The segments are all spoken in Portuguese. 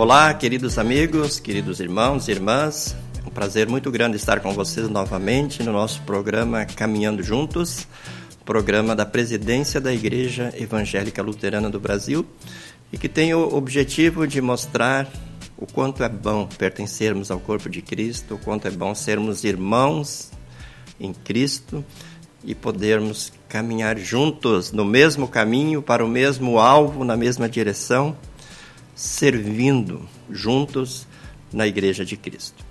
Olá, queridos amigos, queridos irmãos e irmãs. É um prazer muito grande estar com vocês novamente no nosso programa Caminhando Juntos, programa da presidência da Igreja Evangélica Luterana do Brasil e que tem o objetivo de mostrar o quanto é bom pertencermos ao corpo de Cristo, o quanto é bom sermos irmãos em Cristo e podermos caminhar juntos no mesmo caminho, para o mesmo alvo, na mesma direção, servindo juntos na Igreja de Cristo.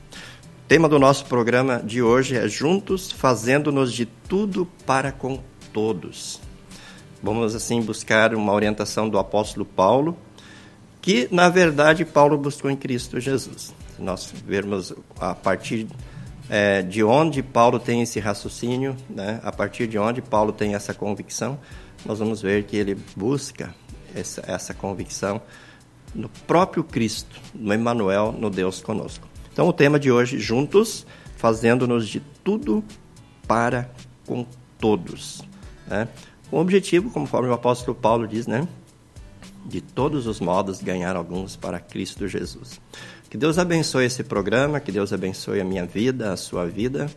O tema do nosso programa de hoje é Juntos fazendo-nos de tudo para com todos. Vamos assim buscar uma orientação do apóstolo Paulo, que na verdade Paulo buscou em Cristo Jesus. Se nós vermos a partir é, de onde Paulo tem esse raciocínio, né? a partir de onde Paulo tem essa convicção, nós vamos ver que ele busca essa, essa convicção no próprio Cristo, no Emmanuel, no Deus conosco. Então, o tema de hoje, juntos, fazendo-nos de tudo para com todos. Né? O objetivo, conforme o apóstolo Paulo diz, né? de todos os modos ganhar alguns para Cristo Jesus. Que Deus abençoe esse programa, que Deus abençoe a minha vida, a sua vida.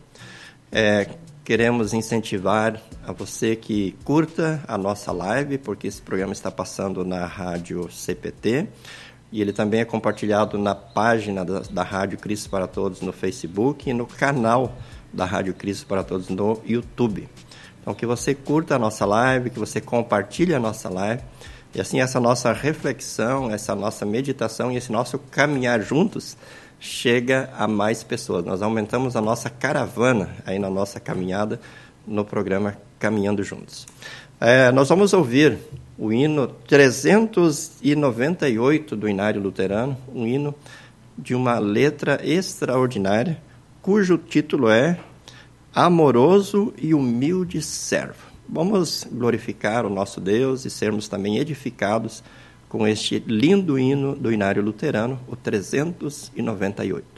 É, queremos incentivar a você que curta a nossa live, porque esse programa está passando na rádio CPT e ele também é compartilhado na página da, da Rádio Cristo para Todos no Facebook e no canal da Rádio Cristo para Todos no YouTube. Então, que você curta a nossa live, que você compartilhe a nossa live e assim essa nossa reflexão, essa nossa meditação e esse nosso caminhar juntos chega a mais pessoas. Nós aumentamos a nossa caravana aí na nossa caminhada no programa Caminhando Juntos. É, nós vamos ouvir o hino 398 do Inário Luterano, um hino de uma letra extraordinária, cujo título é Amoroso e Humilde Servo. Vamos glorificar o nosso Deus e sermos também edificados com este lindo hino do Inário Luterano, o 398.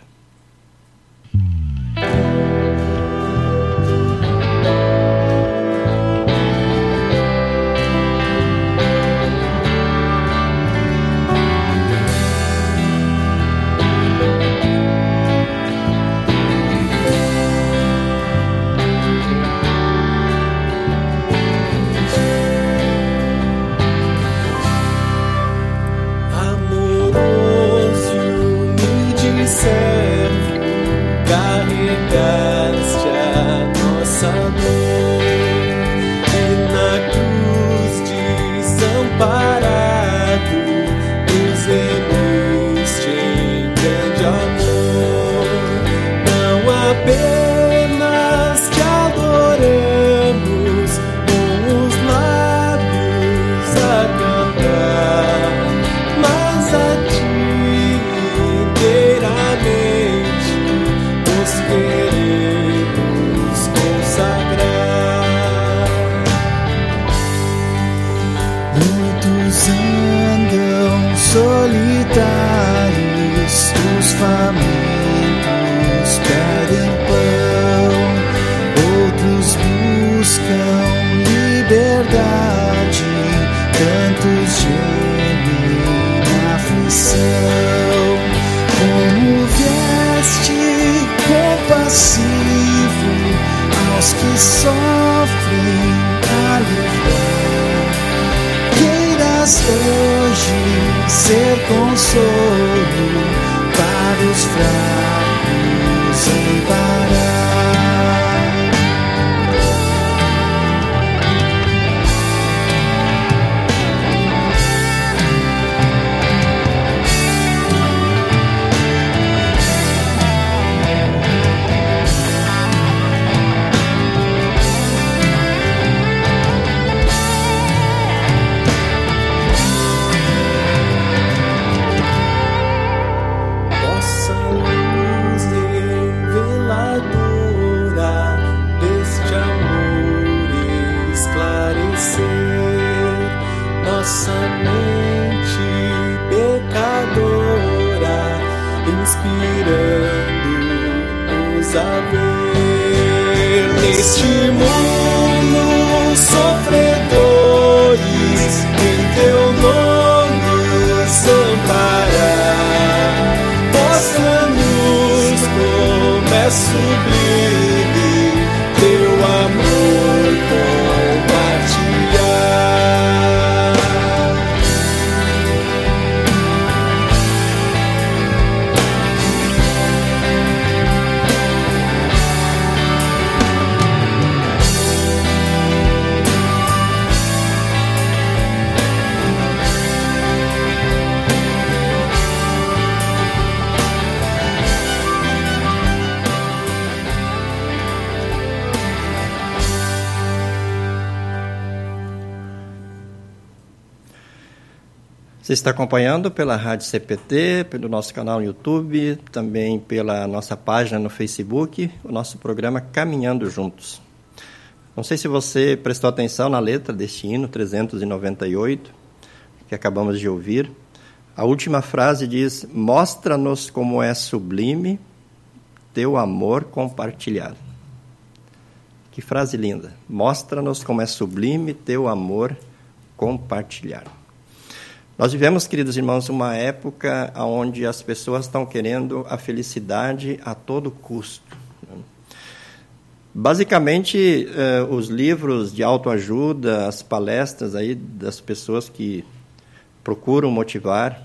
Está acompanhando pela Rádio CPT, pelo nosso canal no YouTube, também pela nossa página no Facebook, o nosso programa Caminhando Juntos. Não sei se você prestou atenção na letra deste hino 398, que acabamos de ouvir. A última frase diz: Mostra-nos como é sublime teu amor compartilhado. Que frase linda! Mostra-nos como é sublime teu amor compartilhado. Nós vivemos, queridos irmãos, uma época onde as pessoas estão querendo a felicidade a todo custo. Basicamente, eh, os livros de autoajuda, as palestras aí das pessoas que procuram motivar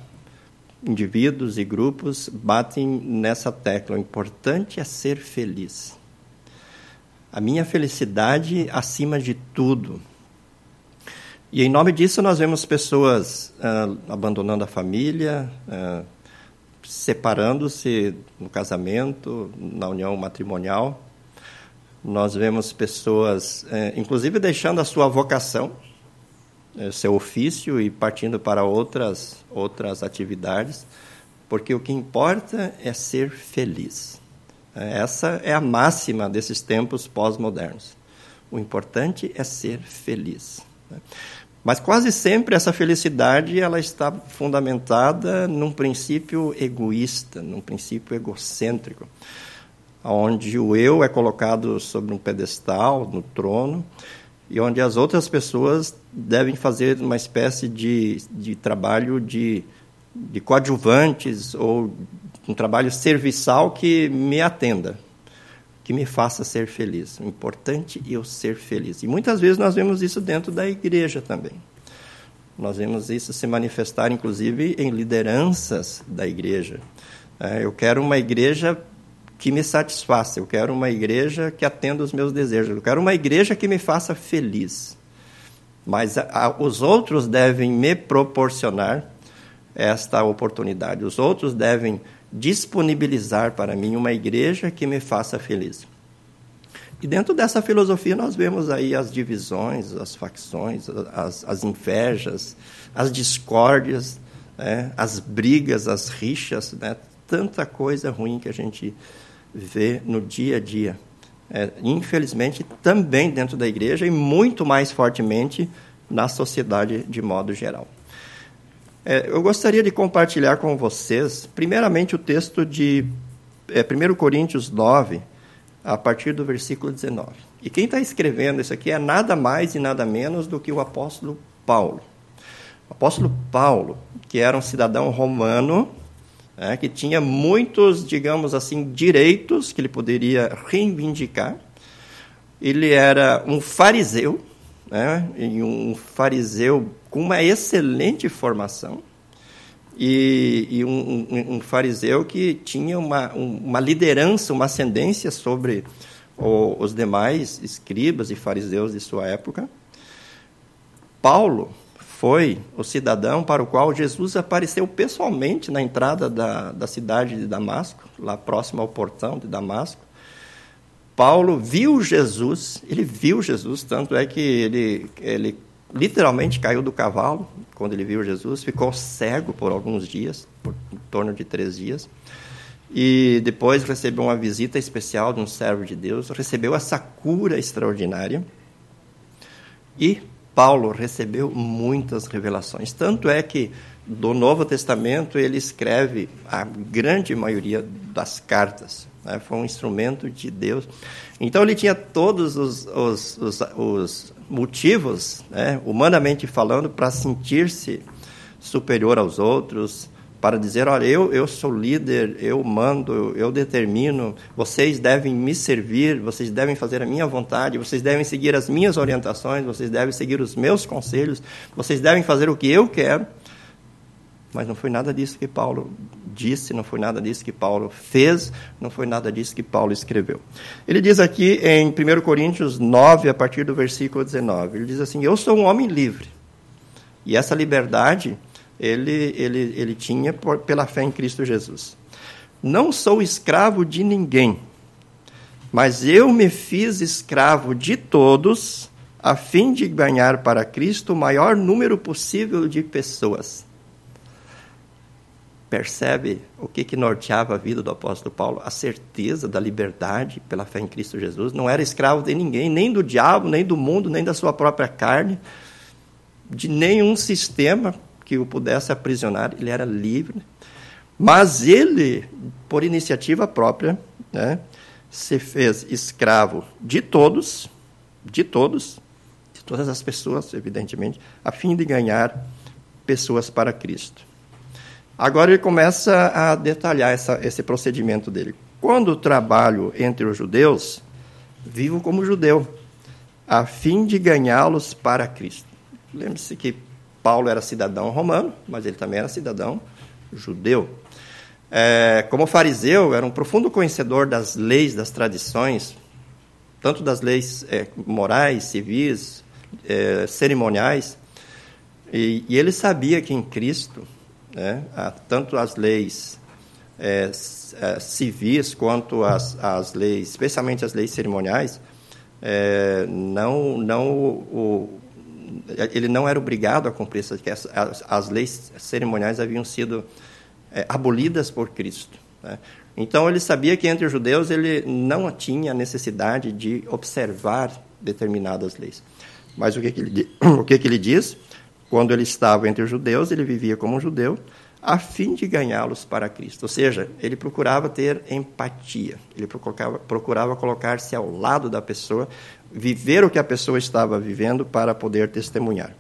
indivíduos e grupos batem nessa tecla. O importante é ser feliz. A minha felicidade acima de tudo. E em nome disso nós vemos pessoas uh, abandonando a família, uh, separando-se no casamento, na união matrimonial. Nós vemos pessoas, uh, inclusive, deixando a sua vocação, seu ofício e partindo para outras outras atividades, porque o que importa é ser feliz. Essa é a máxima desses tempos pós-modernos. O importante é ser feliz. Mas quase sempre essa felicidade ela está fundamentada num princípio egoísta, num princípio egocêntrico, onde o eu é colocado sobre um pedestal, no trono, e onde as outras pessoas devem fazer uma espécie de, de trabalho de, de coadjuvantes ou um trabalho serviçal que me atenda, que me faça ser feliz. O importante é eu ser feliz. E muitas vezes nós vemos isso dentro da igreja também. Nós vemos isso se manifestar, inclusive, em lideranças da igreja. É, eu quero uma igreja que me satisfaça, eu quero uma igreja que atenda os meus desejos, eu quero uma igreja que me faça feliz. Mas a, a, os outros devem me proporcionar esta oportunidade, os outros devem disponibilizar para mim uma igreja que me faça feliz. E dentro dessa filosofia nós vemos aí as divisões, as facções, as, as invejas, as discórdias, né, as brigas, as rixas, né, tanta coisa ruim que a gente vê no dia a dia. É, infelizmente, também dentro da igreja e muito mais fortemente na sociedade de modo geral. É, eu gostaria de compartilhar com vocês, primeiramente, o texto de é, 1 Coríntios 9, a partir do versículo 19. E quem está escrevendo isso aqui é nada mais e nada menos do que o apóstolo Paulo. O apóstolo Paulo, que era um cidadão romano, é, que tinha muitos, digamos assim, direitos que ele poderia reivindicar. Ele era um fariseu, né, um fariseu com uma excelente formação, e, e um, um, um, fariseu que tinha uma, uma liderança, uma ascendência sobre o, os demais escribas e fariseus de sua época. Paulo foi o cidadão para o qual Jesus apareceu pessoalmente na entrada da, da cidade de Damasco, lá próximo ao portão de Damasco. Paulo viu Jesus, ele viu Jesus, tanto é que ele, ele literalmente caiu do cavalo quando ele viu Jesus, ficou cego por alguns dias, por em torno de três dias, e depois recebeu uma visita especial de um servo de Deus, recebeu essa cura extraordinária, e Paulo recebeu muitas revelações. Tanto é que do Novo Testamento ele escreve a grande maioria das cartas né? foi um instrumento de Deus. Então ele tinha todos os, os, os, os motivos, né? humanamente falando, para sentir-se superior aos outros, para dizer: olha, eu, eu sou líder, eu mando, eu determino, vocês devem me servir, vocês devem fazer a minha vontade, vocês devem seguir as minhas orientações, vocês devem seguir os meus conselhos, vocês devem fazer o que eu quero. Mas não foi nada disso que Paulo disse, não foi nada disso que Paulo fez, não foi nada disso que Paulo escreveu. Ele diz aqui em 1 Coríntios 9, a partir do versículo 19, ele diz assim: Eu sou um homem livre. E essa liberdade ele, ele, ele tinha por, pela fé em Cristo Jesus. Não sou escravo de ninguém, mas eu me fiz escravo de todos, a fim de ganhar para Cristo o maior número possível de pessoas. Percebe o que, que norteava a vida do apóstolo Paulo? A certeza da liberdade pela fé em Cristo Jesus. Não era escravo de ninguém, nem do diabo, nem do mundo, nem da sua própria carne, de nenhum sistema que o pudesse aprisionar, ele era livre. Mas ele, por iniciativa própria, né, se fez escravo de todos, de todos, de todas as pessoas, evidentemente, a fim de ganhar pessoas para Cristo. Agora ele começa a detalhar essa, esse procedimento dele. Quando trabalho entre os judeus, vivo como judeu, a fim de ganhá-los para Cristo. Lembre-se que Paulo era cidadão romano, mas ele também era cidadão judeu. É, como fariseu, era um profundo conhecedor das leis, das tradições, tanto das leis é, morais, civis, é, cerimoniais, e, e, ele sabia que em Cristo, né, tanto as leis é, é, civis quanto as, as leis, especialmente as leis cerimoniais, é, não, não o, ele não era obrigado a cumprir essas, as, as leis cerimoniais haviam sido é, abolidas por Cristo. Né? Então ele sabia que entre os judeus ele não tinha necessidade de observar determinadas leis. Mas o que, que ele, o que, que ele diz? Quando ele estava entre os judeus, ele vivia como um judeu, a fim de ganhá-los para Cristo. Ou seja, ele procurava ter empatia, ele procurava, procurava colocar-se ao lado da pessoa, viver o que a pessoa estava vivendo para poder testemunhar.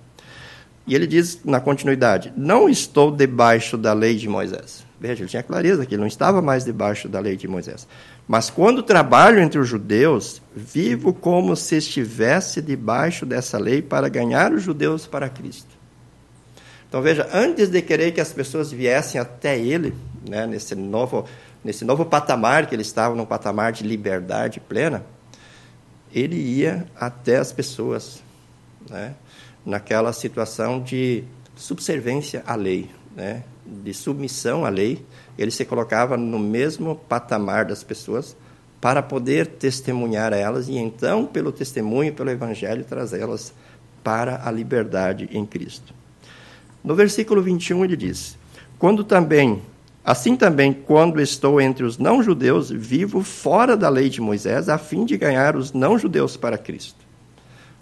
E ele diz na continuidade: Não estou debaixo da lei de Moisés. Veja, ele tinha clareza que ele não estava mais debaixo da lei de Moisés. Mas quando trabalho entre os judeus, vivo como se estivesse debaixo dessa lei para ganhar os judeus para Cristo. Então veja, antes de querer que as pessoas viessem até ele, né, nesse novo nesse novo patamar que ele estava, num patamar de liberdade plena, ele ia até as pessoas, né, naquela situação de subservência à lei, né, de submissão à lei, ele se colocava no mesmo patamar das pessoas para poder testemunhar a elas e então, pelo testemunho, pelo evangelho, trazê-las para a liberdade em Cristo. No versículo 21 ele diz: Quando também, assim também, quando estou entre os não-judeus, vivo fora da lei de Moisés, a fim de ganhar os não-judeus para Cristo.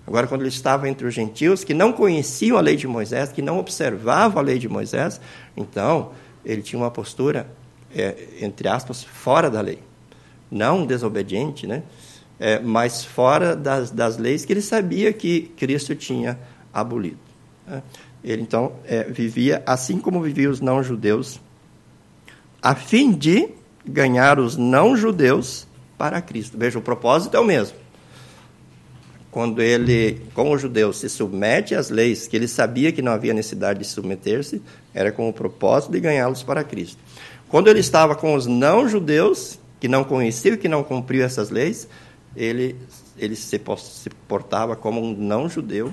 Agora, quando ele estava entre os gentios que não conheciam a lei de Moisés, que não observavam a lei de Moisés, então ele tinha uma postura, é, entre aspas, fora da lei. Não desobediente, né? É, mas fora das, das leis que ele sabia que Cristo tinha abolido. Né? Ele então é, vivia assim como viviam os não-judeus, a fim de ganhar os não-judeus para Cristo. Veja, o propósito é o mesmo. Quando ele, como judeu, se submete às leis que ele sabia que não havia necessidade de submeter-se, era com o propósito de ganhá-los para Cristo. Quando ele estava com os não-judeus, que não conheciam e que não cumpriam essas leis, ele, ele se portava como um não-judeu,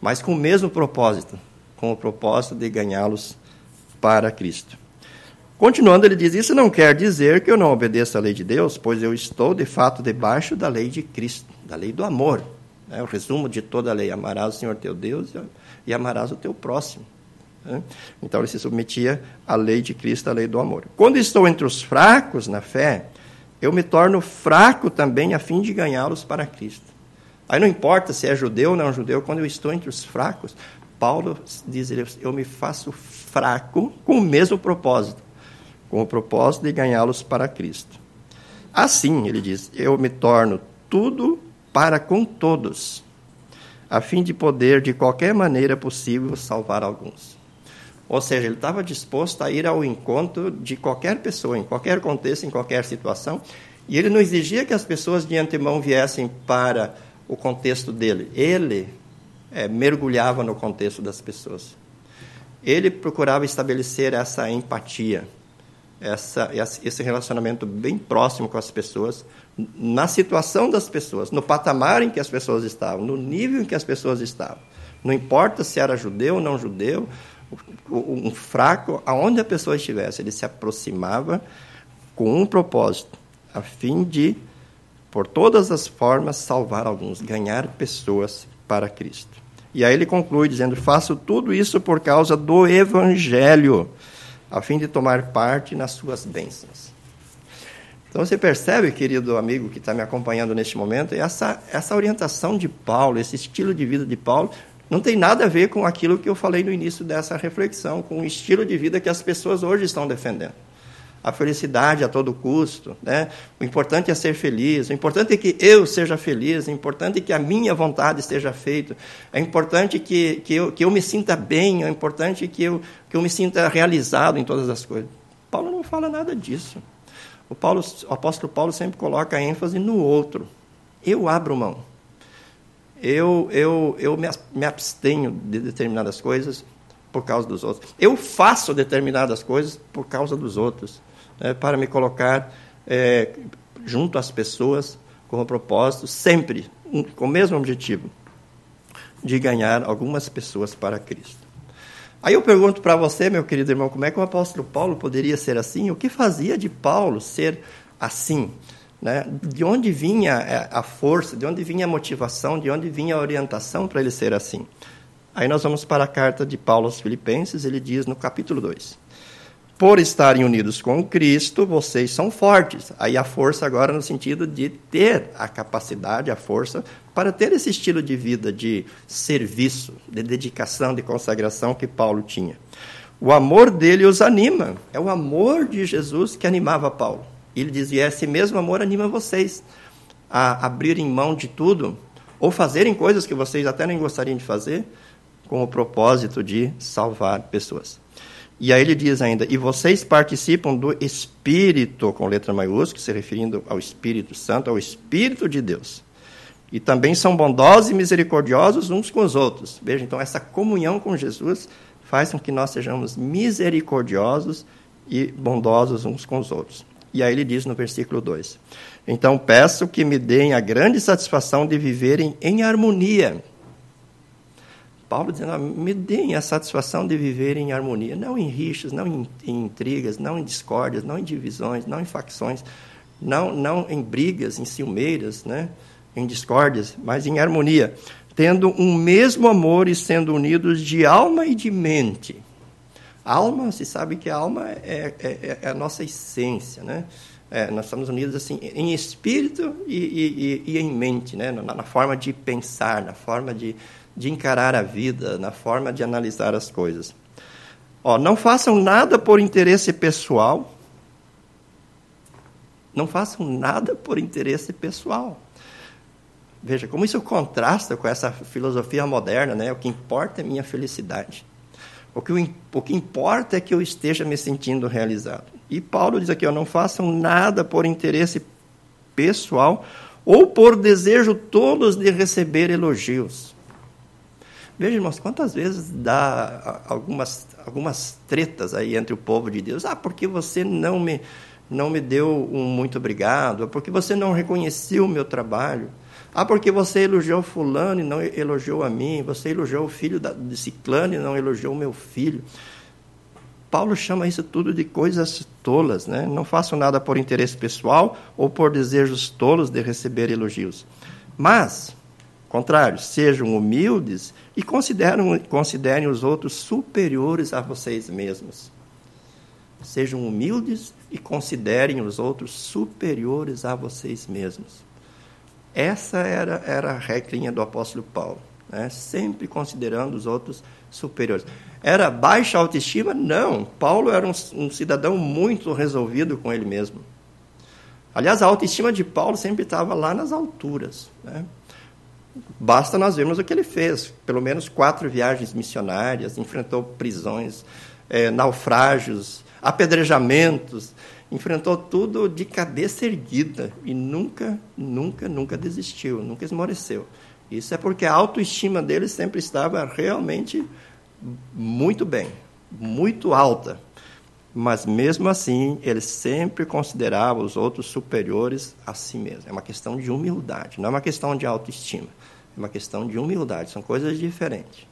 mas com o mesmo propósito, com o propósito de ganhá-los para Cristo. Continuando, ele diz: Isso não quer dizer que eu não obedeça à lei de Deus, pois eu estou de fato debaixo da lei de Cristo, da lei do amor. É o resumo de toda a lei: amarás o Senhor teu Deus e amarás o teu próximo. Né? Então ele se submetia à lei de Cristo, à lei do amor. Quando estou entre os fracos na fé, eu me torno fraco também a fim de ganhá-los para Cristo. Aí não importa se é judeu ou não judeu, quando eu estou entre os fracos, Paulo diz, eu me faço fraco com o mesmo propósito, com o propósito de ganhá-los para Cristo. Assim, ele diz, eu me torno tudo para com todos, a fim de poder, de qualquer maneira possível, salvar alguns. Ou seja, ele estava disposto a ir ao encontro de qualquer pessoa, em qualquer contexto, em qualquer situação, e ele não exigia que as pessoas de antemão viessem para o contexto dele. Ele é, mergulhava no contexto das pessoas. Ele procurava estabelecer essa empatia, essa, esse relacionamento bem próximo com as pessoas, na situação das pessoas, no patamar em que as pessoas estavam, no nível em que as pessoas estavam. Não importa se era judeu ou não judeu, um fraco, aonde a pessoa estivesse, ele se aproximava com um propósito, a fim de, por todas as formas, salvar alguns, ganhar pessoas para Cristo. E aí ele conclui dizendo: Faço tudo isso por causa do Evangelho, a fim de tomar parte nas suas bênçãos. Então você percebe, querido amigo que está me acompanhando neste momento, essa, essa orientação de Paulo, esse estilo de vida de Paulo, não tem nada a ver com aquilo que eu falei no início dessa reflexão, com o estilo de vida que as pessoas hoje estão defendendo a felicidade a todo custo. Né? O importante é ser feliz, o importante é que eu seja feliz, o importante é que a minha vontade esteja feita, é importante que, que, eu, que eu me sinta bem, é importante que eu, que eu me sinta realizado em todas as coisas. Paulo não fala nada disso. O, Paulo, o apóstolo Paulo sempre coloca ênfase no outro. Eu abro mão. Eu, eu, eu me abstenho de determinadas coisas por causa dos outros. Eu faço determinadas coisas por causa dos outros é, para me colocar é, junto às pessoas com o propósito, sempre com o mesmo objetivo, de ganhar algumas pessoas para Cristo. Aí eu pergunto para você, meu querido irmão, como é que o apóstolo Paulo poderia ser assim? O que fazia de Paulo ser assim? Né? De onde vinha é, a força, de onde vinha a motivação, de onde vinha a orientação para ele ser assim? Aí nós vamos para a carta de Paulo aos Filipenses, ele diz no capítulo 2: por estarem unidos com Cristo, vocês são fortes. Aí a força agora no sentido de ter a capacidade, a força para ter esse estilo de vida de serviço, de dedicação, de consagração que Paulo tinha. O amor dele os anima. É o amor de Jesus que animava Paulo. Ele dizia: esse mesmo amor anima vocês a abrirem mão de tudo ou fazerem coisas que vocês até nem gostariam de fazer com o propósito de salvar pessoas. E aí ele diz ainda: e vocês participam do Espírito, com letra maiúscula, se referindo ao Espírito Santo, ao Espírito de Deus. E também são bondosos e misericordiosos uns com os outros. Veja, então, essa comunhão com Jesus faz com que nós sejamos misericordiosos e bondosos uns com os outros. E aí ele diz no versículo 2: Então peço que me deem a grande satisfação de viverem em harmonia Paulo dizendo: ah, me deem a satisfação de viver em harmonia, não em rixas, não em, em intrigas, não em discórdias, não em divisões, não em facções, não, não em brigas, em ciumeiras, né? em discórdias, mas em harmonia, tendo um mesmo amor e sendo unidos de alma e de mente. Alma, se sabe que a alma é, é, é a nossa essência, né? É, nós estamos unidos assim em espírito e, e, e, e em mente, né? Na, na, forma de pensar, na forma de, de encarar a vida, na forma de analisar as coisas. Ó, não façam nada por interesse pessoal. Não façam nada por interesse pessoal. Veja como isso contrasta com essa filosofia moderna, né? O que importa é minha felicidade. O que, o que importa é que eu esteja me sentindo realizado. E Paulo diz aqui: ó, não façam nada por interesse pessoal ou por desejo todos de receber elogios. Veja, irmãos, quantas vezes dá algumas, algumas tretas aí entre o povo de Deus. Ah, porque você não me, não me deu um muito obrigado? Porque você não reconheceu o meu trabalho? Ah, porque você elogiou fulano e não elogiou a mim? Você elogiou o filho de ciclano e não elogiou o meu filho? Paulo chama isso tudo de coisas tolas, né? Não faço nada por interesse pessoal ou por desejos tolos de receber elogios. Mas contrário, sejam humildes e considerem, considerem os outros superiores a vocês mesmos. Sejam humildes e considerem os outros superiores a vocês mesmos. Essa era, era a regrinha do apóstolo Paulo, né? sempre considerando os outros superiores. Era baixa autoestima? Não. Paulo era um, um cidadão muito resolvido com ele mesmo. Aliás, a autoestima de Paulo sempre estava lá nas alturas. Né? Basta nós vermos o que ele fez. Pelo menos quatro viagens missionárias, enfrentou prisões, é, naufrágios, apedrejamentos, enfrentou tudo de cabeça erguida e nunca, nunca, nunca desistiu, nunca esmoreceu. Isso é porque a autoestima dele sempre estava realmente muito bem, muito alta. Mas mesmo assim, ele sempre considerava os outros superiores a si mesmo. É uma questão de humildade, não é uma questão de autoestima. É uma questão de humildade, são coisas diferentes.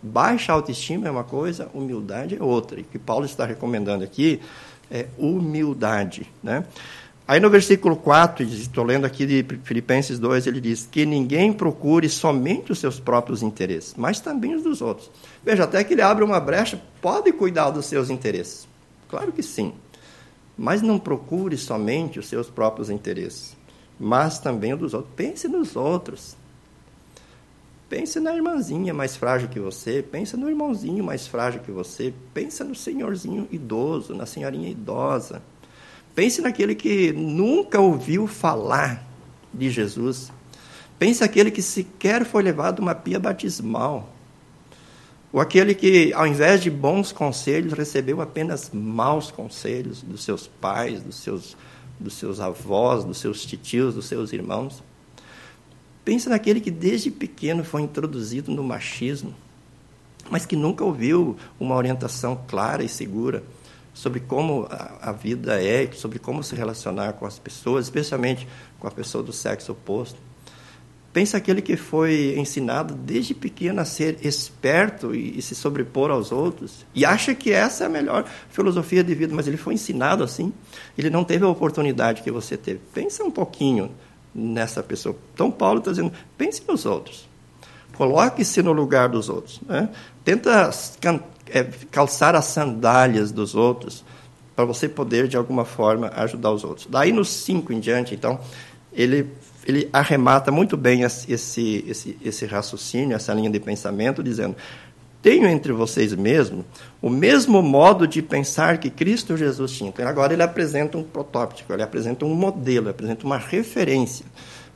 Baixa autoestima é uma coisa, humildade é outra. E o que Paulo está recomendando aqui é humildade. Né? Aí no versículo 4, estou lendo aqui de Filipenses 2, ele diz que ninguém procure somente os seus próprios interesses, mas também os dos outros. Veja, até que ele abre uma brecha, pode cuidar dos seus interesses. Claro que sim. Mas não procure somente os seus próprios interesses, mas também os dos outros. Pense nos outros. Pense na irmãzinha mais frágil que você, pense no irmãozinho mais frágil que você, pense no senhorzinho idoso, na senhorinha idosa. Pense naquele que nunca ouviu falar de Jesus. Pense naquele que sequer foi levado uma pia batismal. Ou aquele que, ao invés de bons conselhos, recebeu apenas maus conselhos dos seus pais, dos seus, dos seus avós, dos seus titios, dos seus irmãos. Pense naquele que desde pequeno foi introduzido no machismo, mas que nunca ouviu uma orientação clara e segura sobre como a, a vida é, sobre como se relacionar com as pessoas, especialmente com a pessoa do sexo oposto. Pense aquele que foi ensinado desde pequeno a ser esperto e, e, se sobrepor aos outros e acha que essa é a melhor filosofia de vida, mas ele foi ensinado assim. Ele não teve a oportunidade que você teve. Pensa um pouquinho nessa pessoa. Então, Paulo está dizendo: pense nos outros. Coloque-se no lugar dos outros. Né? Tenta é, calçar as sandálias dos outros para você poder, de alguma forma, ajudar os outros. Daí, nos cinco em diante, então, ele, ele arremata muito bem esse, esse, esse raciocínio, essa linha de pensamento, dizendo: tenho entre vocês mesmo o mesmo modo de pensar que Cristo Jesus tinha. Então, agora ele apresenta um protótipo, ele apresenta um modelo, ele apresenta uma referência.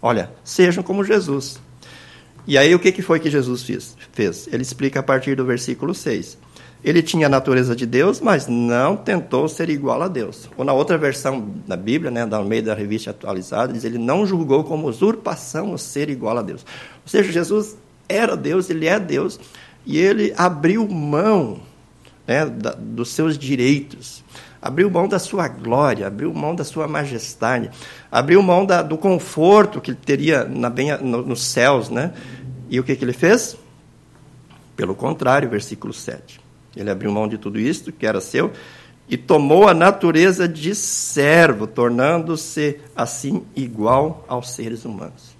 Olha, sejam como Jesus. E aí, o que foi que Jesus fez? Ele explica a partir do versículo 6. Ele tinha a natureza de Deus, mas não tentou ser igual a Deus. Ou na outra versão da Bíblia, né, da meio da revista atualizada, diz ele não julgou como usurpação o ser igual a Deus. Ou seja, Jesus era Deus, ele é Deus, e ele abriu mão né, da, dos seus direitos, abriu mão da sua glória, abriu mão da sua majestade, abriu mão da, do conforto que ele teria na, bem, no, nos céus. Né? E o que, que ele fez? Pelo contrário, versículo 7. Ele abriu mão de tudo isto que era seu e tomou a natureza de servo, tornando-se assim igual aos seres humanos.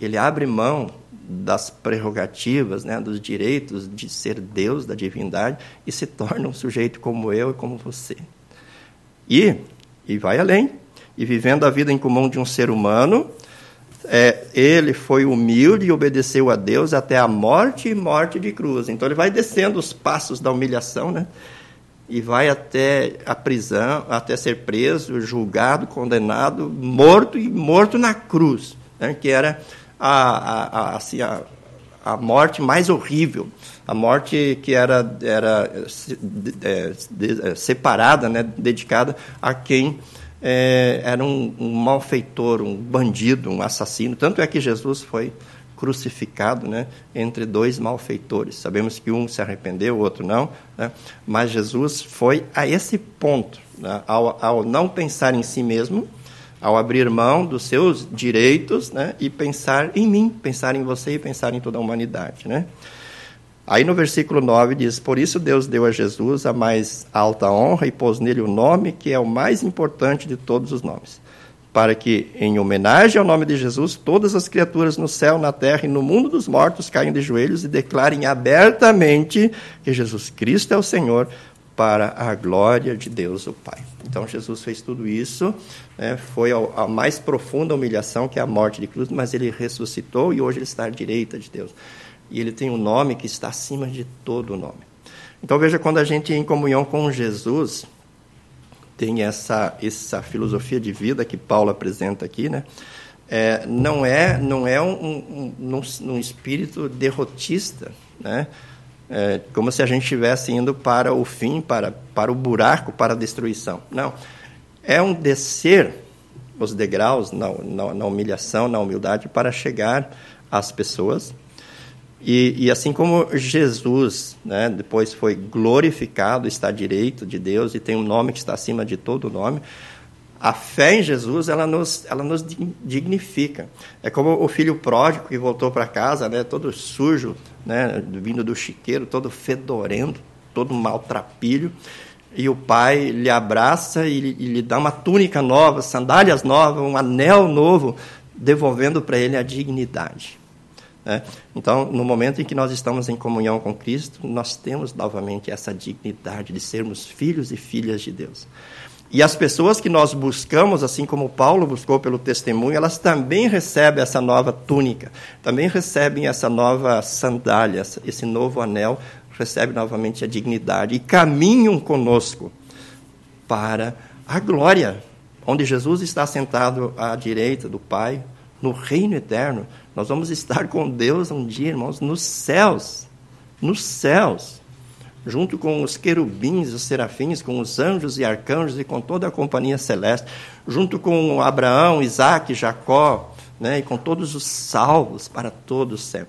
Ele abre mão das prerrogativas, né, dos direitos de ser Deus, da divindade, e se torna um sujeito como eu e como você. E, e vai além, e vivendo a vida em comum de um ser humano, é, ele foi humilde e obedeceu a Deus até a morte e morte de cruz. Então ele vai descendo os passos da humilhação, né? E vai até a prisão, até ser preso, julgado, condenado, morto e morto na cruz, né? que era a, a, a, assim, a, a morte mais horrível, a morte que era, era é, é, separada, né, dedicada a quem é, era um, um, malfeitor, um bandido, um assassino. Tanto é que Jesus foi crucificado né, entre dois malfeitores. Sabemos que um se arrependeu, o outro não, né, mas Jesus foi a esse ponto, né, ao, ao não pensar em si mesmo, ao abrir mão dos seus direitos né, e pensar em mim, pensar em você e pensar em toda a humanidade. Né? Aí no versículo 9 diz: Por isso Deus deu a Jesus a mais alta honra e pôs nele o nome que é o mais importante de todos os nomes, para que, em homenagem ao nome de Jesus, todas as criaturas no céu, na terra e no mundo dos mortos caiam de joelhos e declarem abertamente que Jesus Cristo é o Senhor, para a glória de Deus o Pai. Então Jesus fez tudo isso, né, foi a, mais profunda humilhação que é a morte de cruz, mas ele ressuscitou e hoje ele está à direita de Deus. E ele tem um nome que está acima de todo nome. Então veja quando a gente em comunhão com Jesus tem essa essa filosofia de vida que Paulo apresenta aqui, né? É, não é não é um, um, um, um espírito derrotista, né? é, como se a gente estivesse indo para o fim, para, para o buraco, para a destruição. Não. É um descer os degraus na, na, na humilhação, na humildade, para chegar às pessoas. E, e, assim como Jesus, né, depois foi glorificado, está direito de Deus e tem um nome que está acima de todo nome, a fé em Jesus ela nos, ela nos dignifica. É como o filho pródigo que voltou para casa, né, todo sujo, né, vindo do chiqueiro, todo fedorento, todo maltrapilho, e o pai lhe abraça e, e lhe dá uma túnica nova, sandálias novas, um anel novo, devolvendo para ele a dignidade. Né? Então, no momento em que nós estamos em comunhão com Cristo, nós temos novamente essa dignidade de sermos filhos e filhas de Deus. E as pessoas que nós buscamos, assim como Paulo buscou pelo testemunho, elas também recebem essa nova túnica, também recebem essa nova sandália, esse novo anel, recebem novamente a dignidade e caminham conosco para a glória, onde Jesus está sentado à direita do Pai, no reino eterno. Nós vamos estar com Deus um dia, irmãos, nos céus. Nos céus junto com os querubins, os serafins, com os anjos e arcanjos e com toda a companhia celeste, junto com Abraão, Isaac, Jacó, né, e com todos os salvos para todo o céu.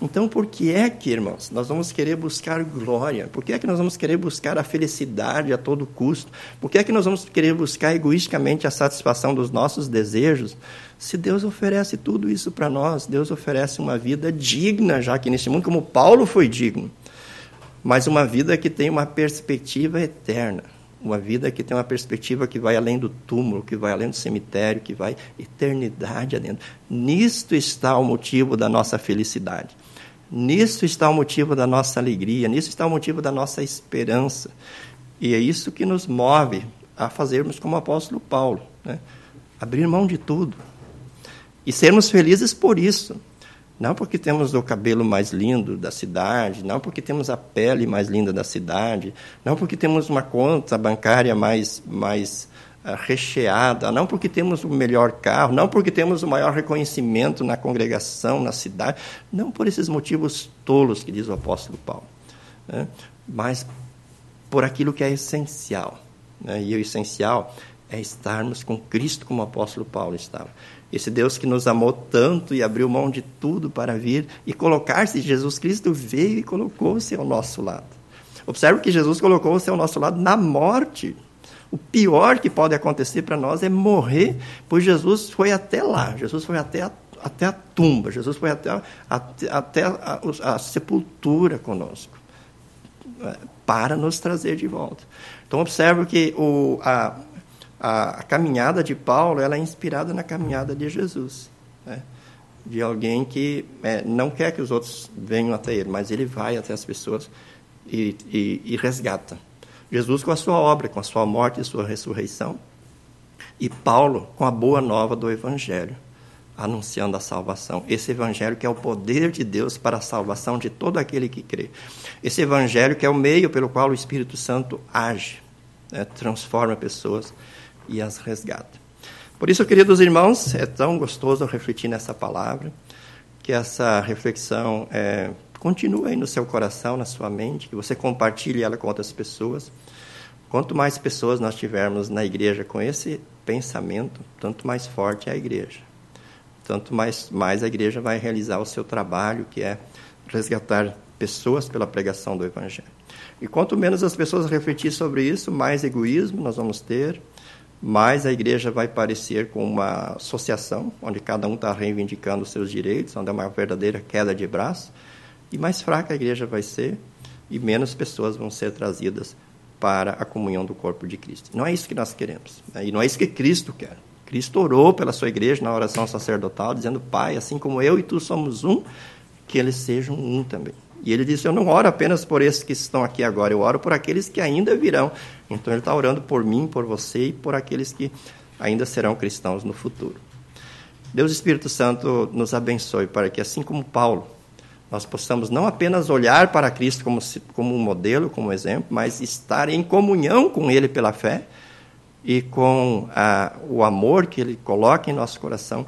Então, por que é que, irmãos, nós vamos querer buscar glória? Por que é que nós vamos querer buscar a felicidade a todo custo? Por que é que nós vamos querer buscar egoisticamente a satisfação dos nossos desejos? Se Deus oferece tudo isso para nós, Deus oferece uma vida digna, já que nesse mundo, como Paulo foi digno mas uma vida que tem uma perspectiva eterna, uma vida que tem uma perspectiva que vai além do túmulo, que vai além do cemitério, que vai eternidade adentro. Nisto está o motivo da nossa felicidade. Nisto está o motivo da nossa alegria, nisso está o motivo da nossa esperança. E é isso que nos move a fazermos como o apóstolo Paulo, né? abrir mão de tudo e sermos felizes por isso. Não porque temos o cabelo mais lindo da cidade, não porque temos a pele mais linda da cidade, não porque temos uma conta bancária mais, mais recheada, não porque temos o melhor carro, não porque temos o maior reconhecimento na congregação, na cidade, não por esses motivos tolos que diz o apóstolo Paulo, né? mas por aquilo que é essencial. Né? E o essencial é estarmos com Cristo como o apóstolo Paulo estava. Esse Deus que nos amou tanto e abriu mão de tudo para vir e colocar-se, Jesus Cristo veio e colocou-se ao nosso lado. Observe que Jesus colocou-se ao nosso lado na morte. O pior que pode acontecer para nós é morrer, pois Jesus foi até lá, Jesus foi até a, até a tumba, Jesus foi até, a, até a, a sepultura conosco, é, para nos trazer de volta. Então, observe que o, a, a, a, caminhada de Paulo ela é inspirada na caminhada de Jesus, né? de alguém que é, não quer que os outros venham até ele, mas ele vai até as pessoas e, e, e resgata. Jesus com a sua obra, com a sua morte e sua ressurreição, e Paulo com a boa nova do Evangelho, anunciando a salvação. Esse Evangelho que é o poder de Deus para a salvação de todo aquele que crê. Esse Evangelho que é o meio pelo qual o Espírito Santo age, né? transforma pessoas e as resgata. Por isso, queridos irmãos, é tão gostoso refletir nessa palavra, que essa reflexão é, continue aí no seu coração, na sua mente, que você compartilhe ela com outras pessoas. Quanto mais pessoas nós tivermos na igreja com esse pensamento, tanto mais forte é a igreja. Tanto mais, mais a igreja vai realizar o seu trabalho, que é resgatar pessoas pela pregação do Evangelho. E quanto menos as pessoas refletir sobre isso, mais egoísmo nós vamos ter, mais a igreja vai parecer com uma associação, onde cada um está reivindicando os seus direitos, onde é uma verdadeira queda de braço, e mais fraca a igreja vai ser, e menos pessoas vão ser trazidas para a comunhão do corpo de Cristo. Não é isso que nós queremos, né? e não é isso que Cristo quer. Cristo orou pela sua igreja na oração sacerdotal, dizendo: Pai, assim como eu e tu somos um, que eles sejam um também. E ele disse: Eu não oro apenas por esses que estão aqui agora, eu oro por aqueles que ainda virão. Então ele está orando por mim, por você e por aqueles que ainda serão cristãos no futuro. Deus Espírito Santo nos abençoe para que, assim como Paulo, nós possamos não apenas olhar para Cristo como, como um modelo, como um exemplo, mas estar em comunhão com Ele pela fé e com a, o amor que Ele coloca em nosso coração,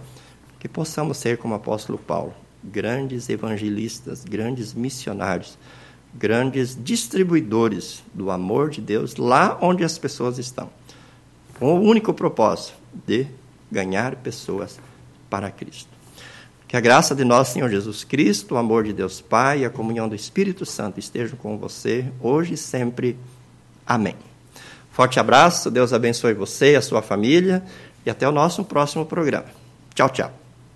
que possamos ser como o apóstolo Paulo, grandes evangelistas, grandes missionários, grandes distribuidores do amor de Deus lá onde as pessoas estão. Com o único propósito de ganhar pessoas para Cristo. Que a graça de nosso Senhor Jesus Cristo, o amor de Deus Pai e a comunhão do Espírito Santo estejam com você hoje e sempre. Amém. Forte abraço, Deus abençoe você e a sua família e até o nosso próximo programa. Tchau, tchau.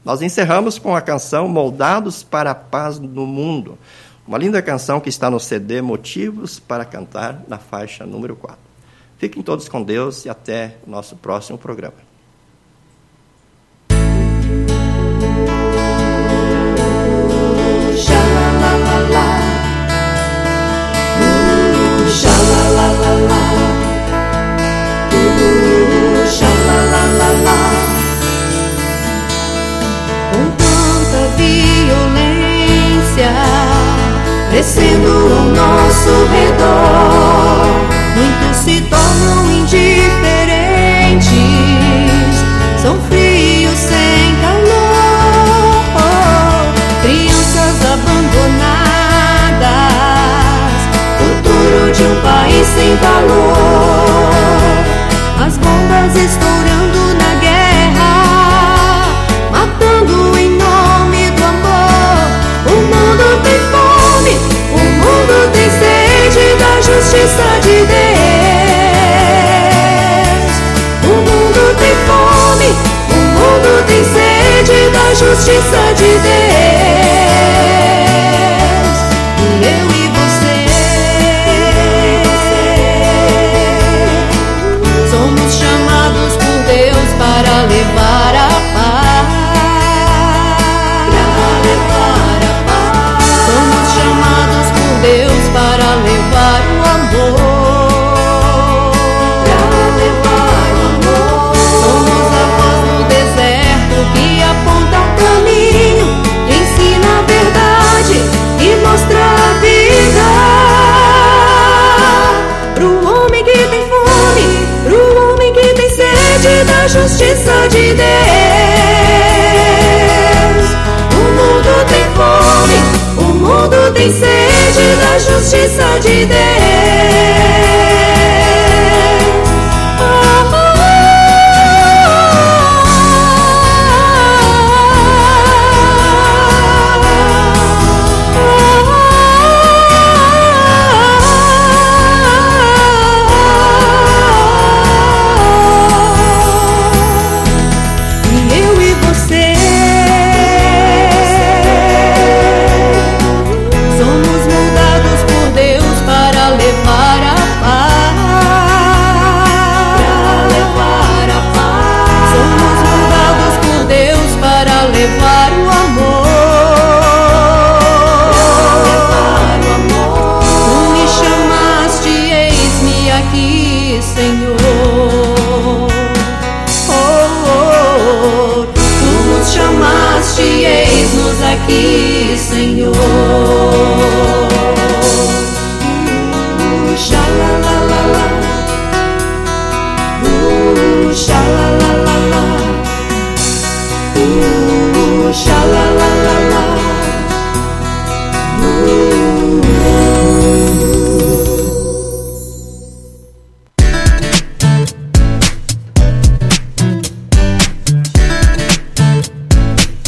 Nós encerramos com a canção Moldados para a Paz no Mundo, uma linda canção que está no CD Motivos para Cantar, na faixa número 4. Fiquem todos com Deus e até o nosso próximo programa. Descendo ao nosso redor. Muitos se tornam indiferentes, são frios sem calor. Crianças abandonadas, futuro de um país sem valor. As bombas estourando justiça de Deus.